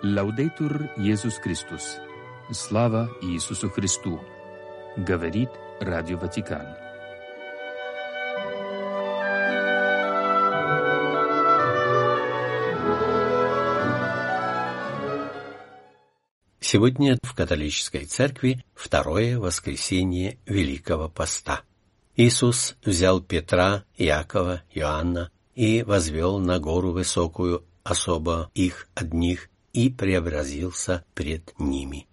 Лаудейтур Иисус Христос. Слава Иисусу Христу. Говорит Радио Ватикан. Сегодня в католической церкви второе воскресенье Великого Поста. Иисус взял Петра, Иакова, Иоанна и возвел на гору высокую особо их одних и преобразился пред ними.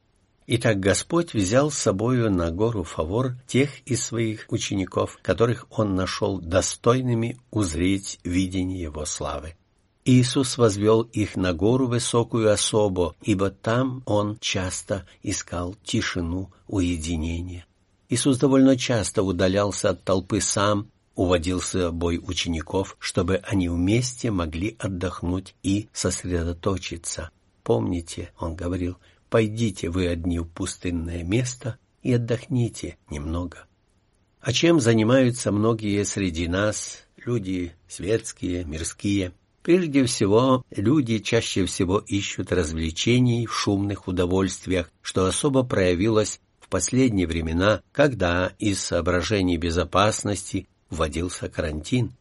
Итак, Господь взял с собою на гору Фавор тех из своих учеников, которых Он нашел достойными узреть видение Его славы. Иисус возвел их на гору высокую особо, ибо там Он часто искал тишину, уединение. Иисус довольно часто удалялся от толпы сам, уводил с собой учеников, чтобы они вместе могли отдохнуть и сосредоточиться. Помните, Он говорил, пойдите вы одни в пустынное место и отдохните немного. А чем занимаются многие среди нас, люди светские, мирские? Прежде всего, люди чаще всего ищут развлечений в шумных удовольствиях, что особо проявилось в последние времена, когда из соображений безопасности вводился карантин.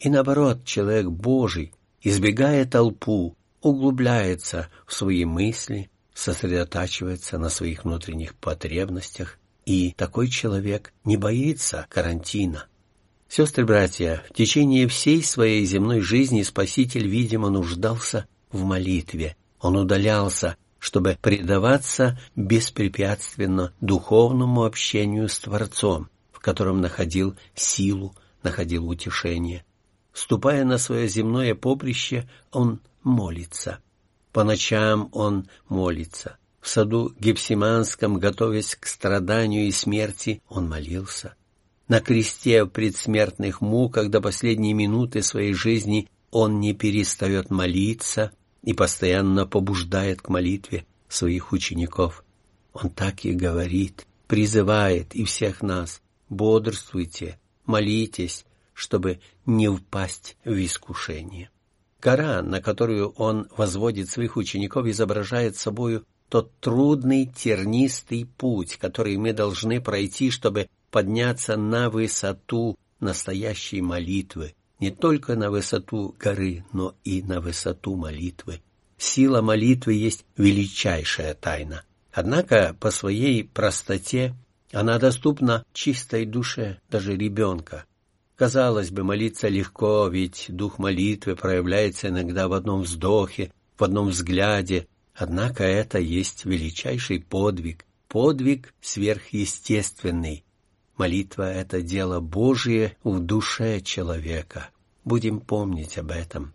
И наоборот, человек Божий, избегая толпу, углубляется в свои мысли, сосредотачивается на своих внутренних потребностях, и такой человек не боится карантина. Сестры-братья, в течение всей своей земной жизни Спаситель, видимо, нуждался в молитве. Он удалялся, чтобы предаваться беспрепятственно духовному общению с Творцом, в котором находил силу, находил утешение. Ступая на свое земное поприще, он молится. По ночам он молится. В саду Гефсиманском, готовясь к страданию и смерти, он молился. На кресте в предсмертных муках до последней минуты своей жизни он не перестает молиться и постоянно побуждает к молитве своих учеников. Он так и говорит, призывает и всех нас, бодрствуйте, молитесь, чтобы не впасть в искушение. Гора, на которую он возводит своих учеников, изображает собою тот трудный тернистый путь, который мы должны пройти, чтобы подняться на высоту настоящей молитвы, не только на высоту горы, но и на высоту молитвы. Сила молитвы есть величайшая тайна. Однако по своей простоте она доступна чистой душе, даже ребенка. Казалось бы, молиться легко, ведь дух молитвы проявляется иногда в одном вздохе, в одном взгляде. Однако это есть величайший подвиг, подвиг сверхъестественный. Молитва — это дело Божие в душе человека. Будем помнить об этом.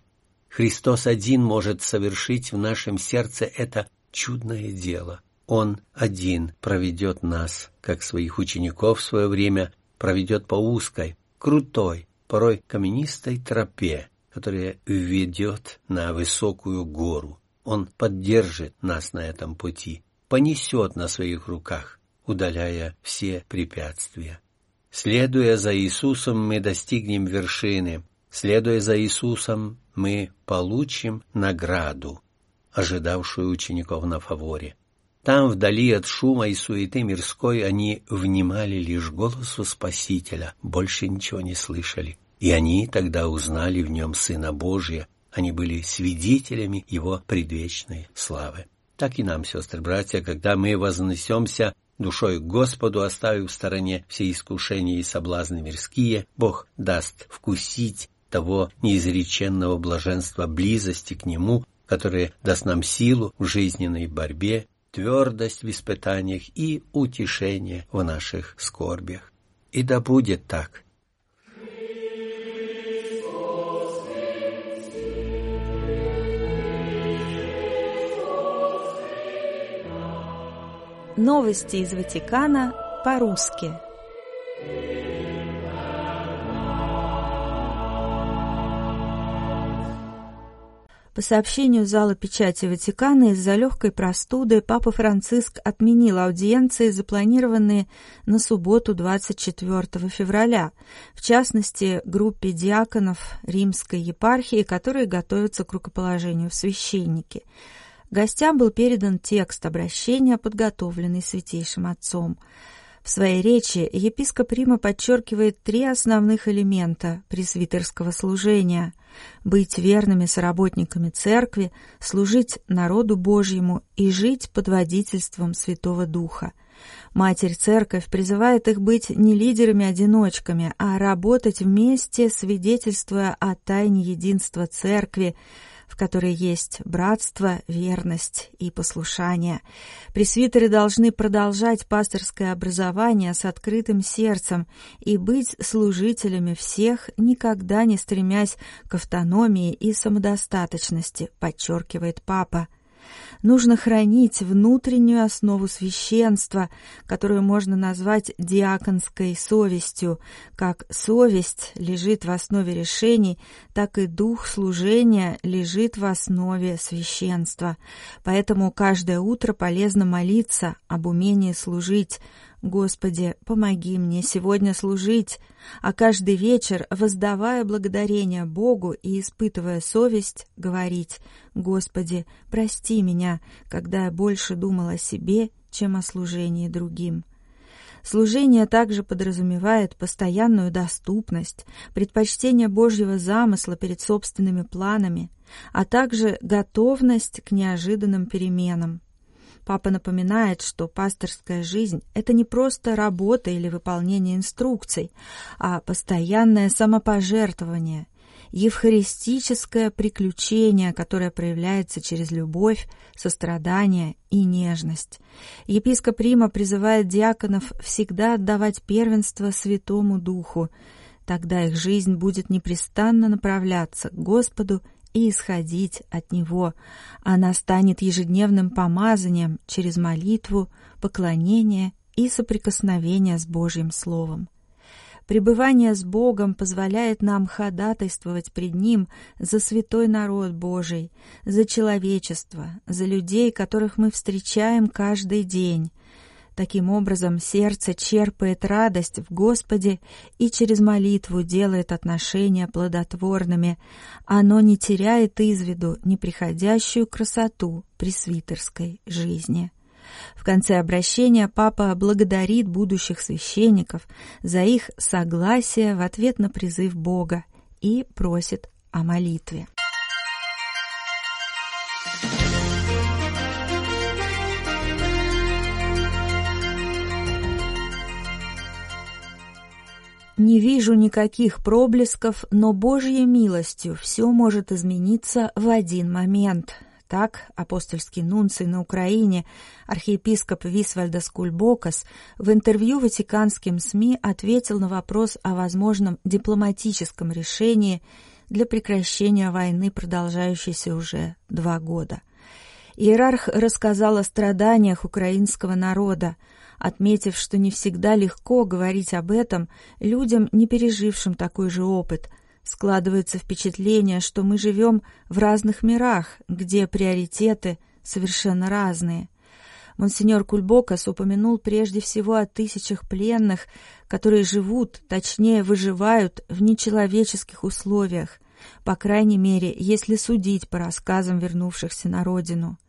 Христос один может совершить в нашем сердце это чудное дело. Он один проведет нас, как своих учеников в свое время, проведет по узкой, крутой, порой каменистой тропе, которая ведет на высокую гору. Он поддержит нас на этом пути, понесет на своих руках, удаляя все препятствия. Следуя за Иисусом, мы достигнем вершины. Следуя за Иисусом, мы получим награду, ожидавшую учеников на фаворе. Там, вдали от шума и суеты мирской, они внимали лишь голосу Спасителя, больше ничего не слышали. И они тогда узнали в нем Сына Божия, они были свидетелями Его предвечной славы. Так и нам, сестры-братья, когда мы вознесемся душой к Господу, оставив в стороне все искушения и соблазны мирские, Бог даст вкусить того неизреченного блаженства близости к Нему, которое даст нам силу в жизненной борьбе твердость в испытаниях и утешение в наших скорбях. И да будет так. Новости из Ватикана по-русски. По сообщению зала печати Ватикана, из-за легкой простуды Папа Франциск отменил аудиенции, запланированные на субботу 24 февраля, в частности, группе диаконов римской епархии, которые готовятся к рукоположению в священники. Гостям был передан текст обращения, подготовленный святейшим отцом. В своей речи епископ Рима подчеркивает три основных элемента пресвитерского служения – быть верными соработниками церкви, служить народу Божьему и жить под водительством Святого Духа. Матерь Церковь призывает их быть не лидерами-одиночками, а работать вместе, свидетельствуя о тайне единства Церкви, в которой есть братство, верность и послушание. Пресвитеры должны продолжать пасторское образование с открытым сердцем и быть служителями всех, никогда не стремясь к автономии и самодостаточности, подчеркивает папа. Нужно хранить внутреннюю основу священства, которую можно назвать диаконской совестью. Как совесть лежит в основе решений, так и дух служения лежит в основе священства. Поэтому каждое утро полезно молиться об умении служить, Господи, помоги мне сегодня служить, а каждый вечер, воздавая благодарение Богу и испытывая совесть, говорить, Господи, прости меня, когда я больше думал о себе, чем о служении другим. Служение также подразумевает постоянную доступность, предпочтение Божьего замысла перед собственными планами, а также готовность к неожиданным переменам. Папа напоминает, что пасторская жизнь – это не просто работа или выполнение инструкций, а постоянное самопожертвование, евхаристическое приключение, которое проявляется через любовь, сострадание и нежность. Епископ Рима призывает диаконов всегда отдавать первенство Святому Духу, тогда их жизнь будет непрестанно направляться к Господу и исходить от Него. Она станет ежедневным помазанием через молитву, поклонение и соприкосновение с Божьим Словом. Пребывание с Богом позволяет нам ходатайствовать пред Ним за святой народ Божий, за человечество, за людей, которых мы встречаем каждый день, Таким образом, сердце черпает радость в Господе и через молитву делает отношения плодотворными. Оно не теряет из виду неприходящую красоту пресвитерской жизни. В конце обращения папа благодарит будущих священников за их согласие в ответ на призыв Бога и просит о молитве. Не вижу никаких проблесков, но Божьей милостью все может измениться в один момент. Так апостольский нунций на Украине, архиепископ Висвальдас Кульбокас, в интервью ватиканским СМИ ответил на вопрос о возможном дипломатическом решении для прекращения войны, продолжающейся уже два года. Иерарх рассказал о страданиях украинского народа, отметив, что не всегда легко говорить об этом людям, не пережившим такой же опыт. Складывается впечатление, что мы живем в разных мирах, где приоритеты совершенно разные. Монсеньор Кульбокас упомянул прежде всего о тысячах пленных, которые живут, точнее выживают в нечеловеческих условиях, по крайней мере, если судить по рассказам вернувшихся на родину.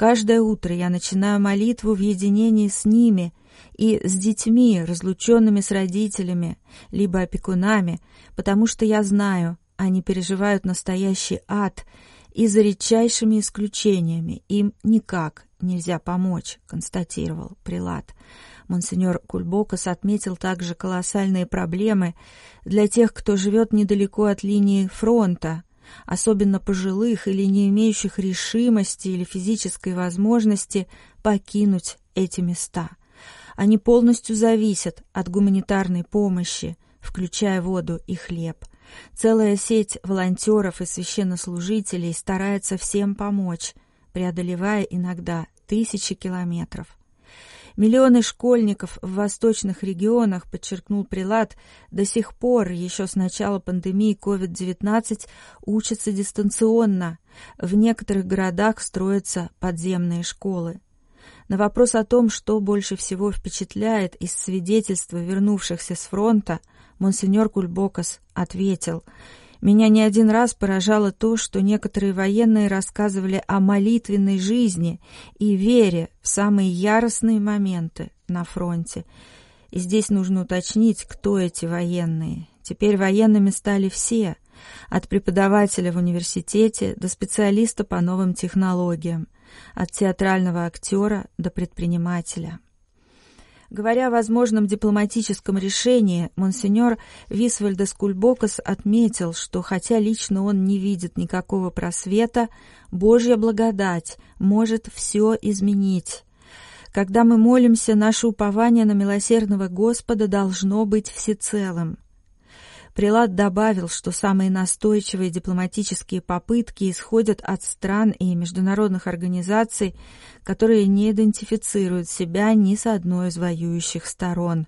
Каждое утро я начинаю молитву в единении с ними и с детьми, разлученными с родителями, либо опекунами, потому что я знаю, они переживают настоящий ад, и за редчайшими исключениями им никак нельзя помочь, констатировал прилад. Монсеньор Кульбокас отметил также колоссальные проблемы для тех, кто живет недалеко от линии фронта, особенно пожилых или не имеющих решимости или физической возможности покинуть эти места. Они полностью зависят от гуманитарной помощи, включая воду и хлеб. Целая сеть волонтеров и священнослужителей старается всем помочь, преодолевая иногда тысячи километров. Миллионы школьников в восточных регионах, подчеркнул Прилад, до сих пор, еще с начала пандемии COVID-19, учатся дистанционно. В некоторых городах строятся подземные школы. На вопрос о том, что больше всего впечатляет из свидетельства вернувшихся с фронта, монсеньор Кульбокас ответил Меня не один раз поражало то, что некоторые военные рассказывали о молитвенной жизни и вере в самые яростные моменты на фронте. И здесь нужно уточнить, кто эти военные. Теперь военными стали все, от преподавателя в университете до специалиста по новым технологиям, от театрального актера до предпринимателя. Говоря о возможном дипломатическом решении, монсеньор Висвальдес Кульбокас отметил, что хотя лично он не видит никакого просвета, Божья благодать может все изменить. Когда мы молимся, наше упование на милосердного Господа должно быть всецелым. Прилад добавил, что самые настойчивые дипломатические попытки исходят от стран и международных организаций, которые не идентифицируют себя ни с одной из воюющих сторон.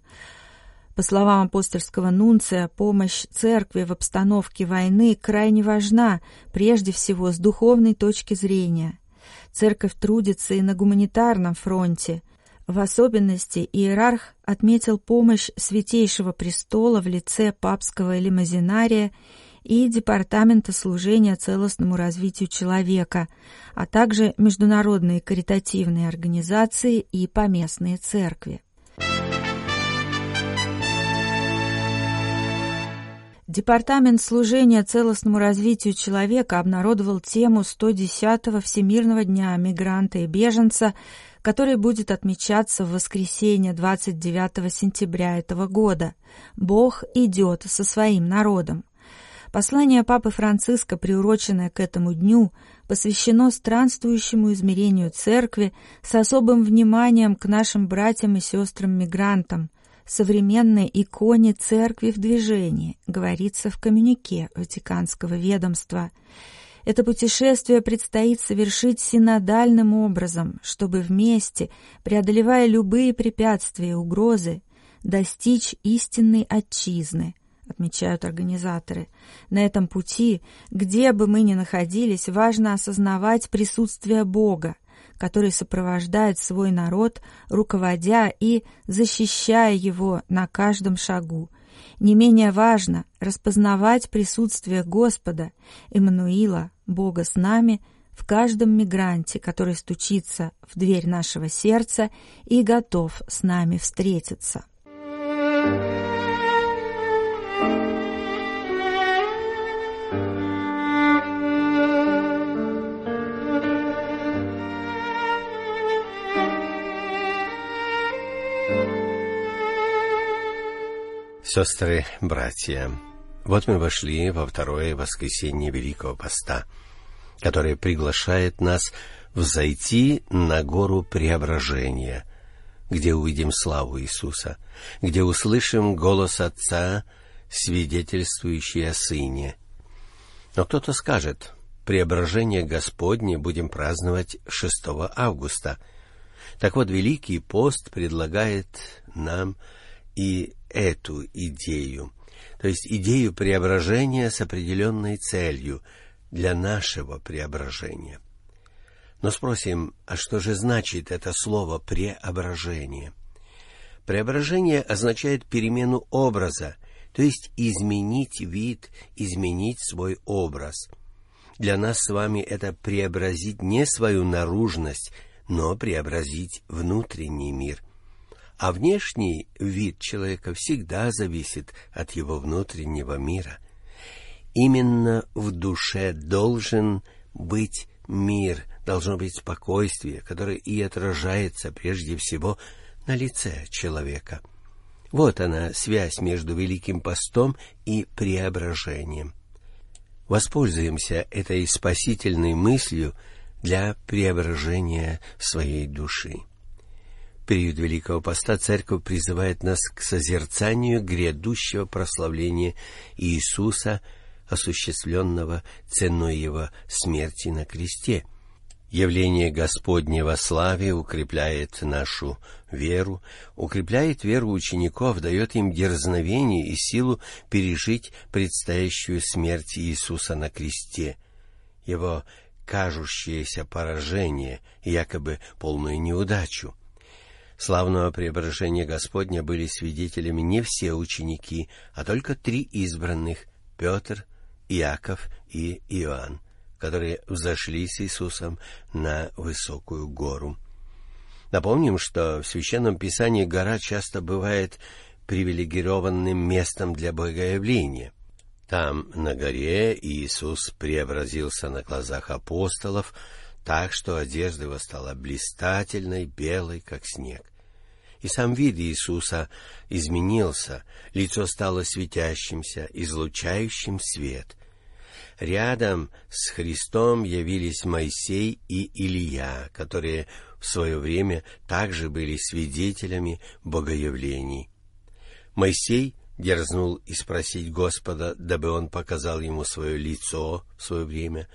По словам апостольского нунция, помощь церкви в обстановке войны крайне важна, прежде всего с духовной точки зрения. Церковь трудится и на гуманитарном фронте – в особенности иерарх отметил помощь Святейшего Престола в лице папского лимазинария и Департамента служения целостному развитию человека, а также международные каритативные организации и поместные церкви. Департамент служения целостному развитию человека обнародовал тему 110-го Всемирного дня мигранта и беженца который будет отмечаться в воскресенье 29 сентября этого года. Бог идет со своим народом. Послание Папы Франциска, приуроченное к этому дню, посвящено странствующему измерению Церкви с особым вниманием к нашим братьям и сестрам-мигрантам, современной иконе Церкви в движении, говорится в коммюнике Ватиканского ведомства – это путешествие предстоит совершить синодальным образом, чтобы вместе, преодолевая любые препятствия и угрозы, достичь истинной отчизны, отмечают организаторы. На этом пути, где бы мы ни находились, важно осознавать присутствие Бога, который сопровождает свой народ, руководя и защищая его на каждом шагу – не менее важно распознавать присутствие Господа, Эммануила, Бога с нами, в каждом мигранте, который стучится в дверь нашего сердца и готов с нами встретиться. Сестры, братья, вот мы вошли во второе воскресенье Великого Поста, которое приглашает нас взойти на гору Преображения, где увидим славу Иисуса, где услышим голос Отца, свидетельствующий о Сыне. Но кто-то скажет, Преображение Господне будем праздновать 6 августа. Так вот, Великий пост предлагает нам и эту идею, то есть идею преображения с определенной целью для нашего преображения. Но спросим, а что же значит это слово «преображение»? Преображение означает перемену образа, то есть изменить вид, изменить свой образ. Для нас с вами это преобразить не свою наружность, но преобразить внутренний мир – а внешний вид человека всегда зависит от его внутреннего мира. Именно в душе должен быть мир, должно быть спокойствие, которое и отражается прежде всего на лице человека. Вот она, связь между Великим Постом и преображением. Воспользуемся этой спасительной мыслью для преображения своей души период Великого Поста Церковь призывает нас к созерцанию грядущего прославления Иисуса, осуществленного ценой Его смерти на кресте. Явление Господне во славе укрепляет нашу веру, укрепляет веру учеников, дает им дерзновение и силу пережить предстоящую смерть Иисуса на кресте. Его кажущееся поражение, якобы полную неудачу — Славного преображения Господня были свидетелями не все ученики, а только три избранных — Петр, Иаков и Иоанн, которые взошли с Иисусом на высокую гору. Напомним, что в Священном Писании гора часто бывает привилегированным местом для богоявления. Там, на горе, Иисус преобразился на глазах апостолов, так что одежда его стала блистательной, белой, как снег. И сам вид Иисуса изменился, лицо стало светящимся, излучающим свет. Рядом с Христом явились Моисей и Илья, которые в свое время также были свидетелями богоявлений. Моисей дерзнул и спросить Господа, дабы он показал ему свое лицо в свое время.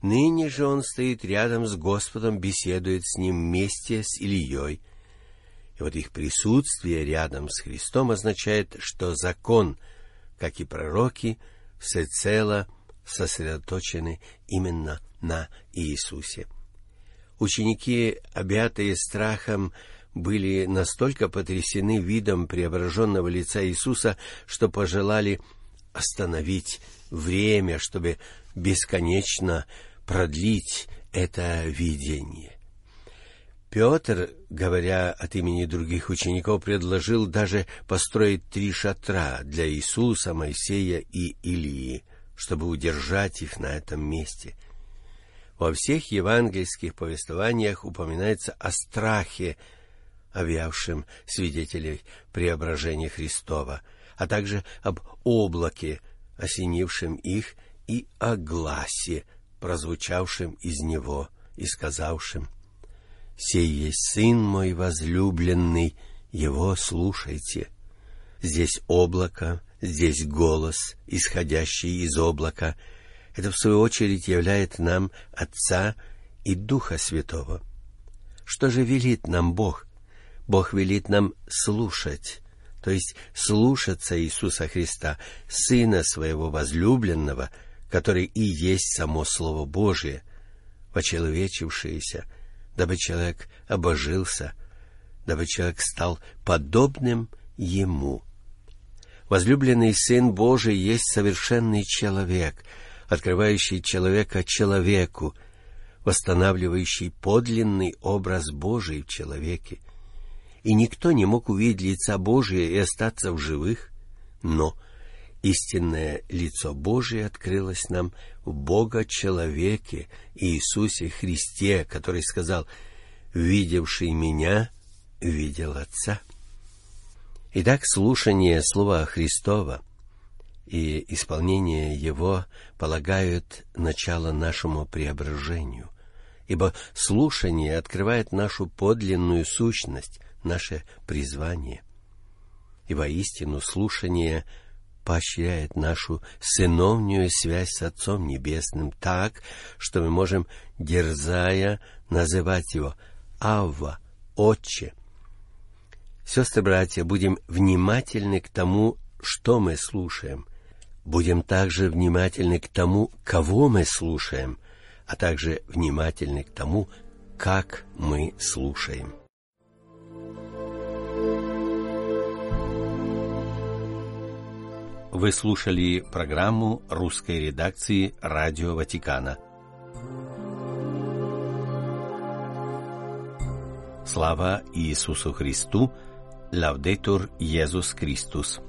Ныне же он стоит рядом с Господом, беседует с ним вместе с Ильей. И вот их присутствие рядом с Христом означает, что закон, как и пророки, всецело сосредоточены именно на Иисусе. Ученики, объятые страхом, были настолько потрясены видом преображенного лица Иисуса, что пожелали остановить время, чтобы бесконечно продлить это видение. Петр, говоря от имени других учеников, предложил даже построить три шатра для Иисуса, Моисея и Илии, чтобы удержать их на этом месте. Во всех евангельских повествованиях упоминается о страхе, овявшем свидетелей преображения Христова, а также об облаке, осенившем их, и о гласе, прозвучавшем из него и сказавшем «Сей есть Сын мой возлюбленный, его слушайте». Здесь облако, здесь голос, исходящий из облака. Это, в свою очередь, являет нам Отца и Духа Святого. Что же велит нам Бог? Бог велит нам слушать, то есть слушаться Иисуса Христа, Сына Своего возлюбленного, который и есть само Слово Божие, вочеловечившееся, дабы человек обожился, дабы человек стал подобным Ему. Возлюбленный Сын Божий есть совершенный человек, открывающий человека человеку, восстанавливающий подлинный образ Божий в человеке — и никто не мог увидеть лица Божия и остаться в живых, но истинное лицо Божие открылось нам в Бога-человеке Иисусе Христе, который сказал «Видевший меня, видел Отца». Итак, слушание Слова Христова и исполнение Его полагают начало нашему преображению, ибо слушание открывает нашу подлинную сущность, наше призвание. И воистину слушание поощряет нашу сыновнюю связь с Отцом Небесным так, что мы можем, дерзая, называть Его Авва, Отче. Сестры-братья, будем внимательны к тому, что мы слушаем. Будем также внимательны к тому, кого мы слушаем, а также внимательны к тому, как мы слушаем. Вы слушали программу русской редакции Радио Ватикана. Слава Иисусу Христу! Лавдетур Иисус Христос!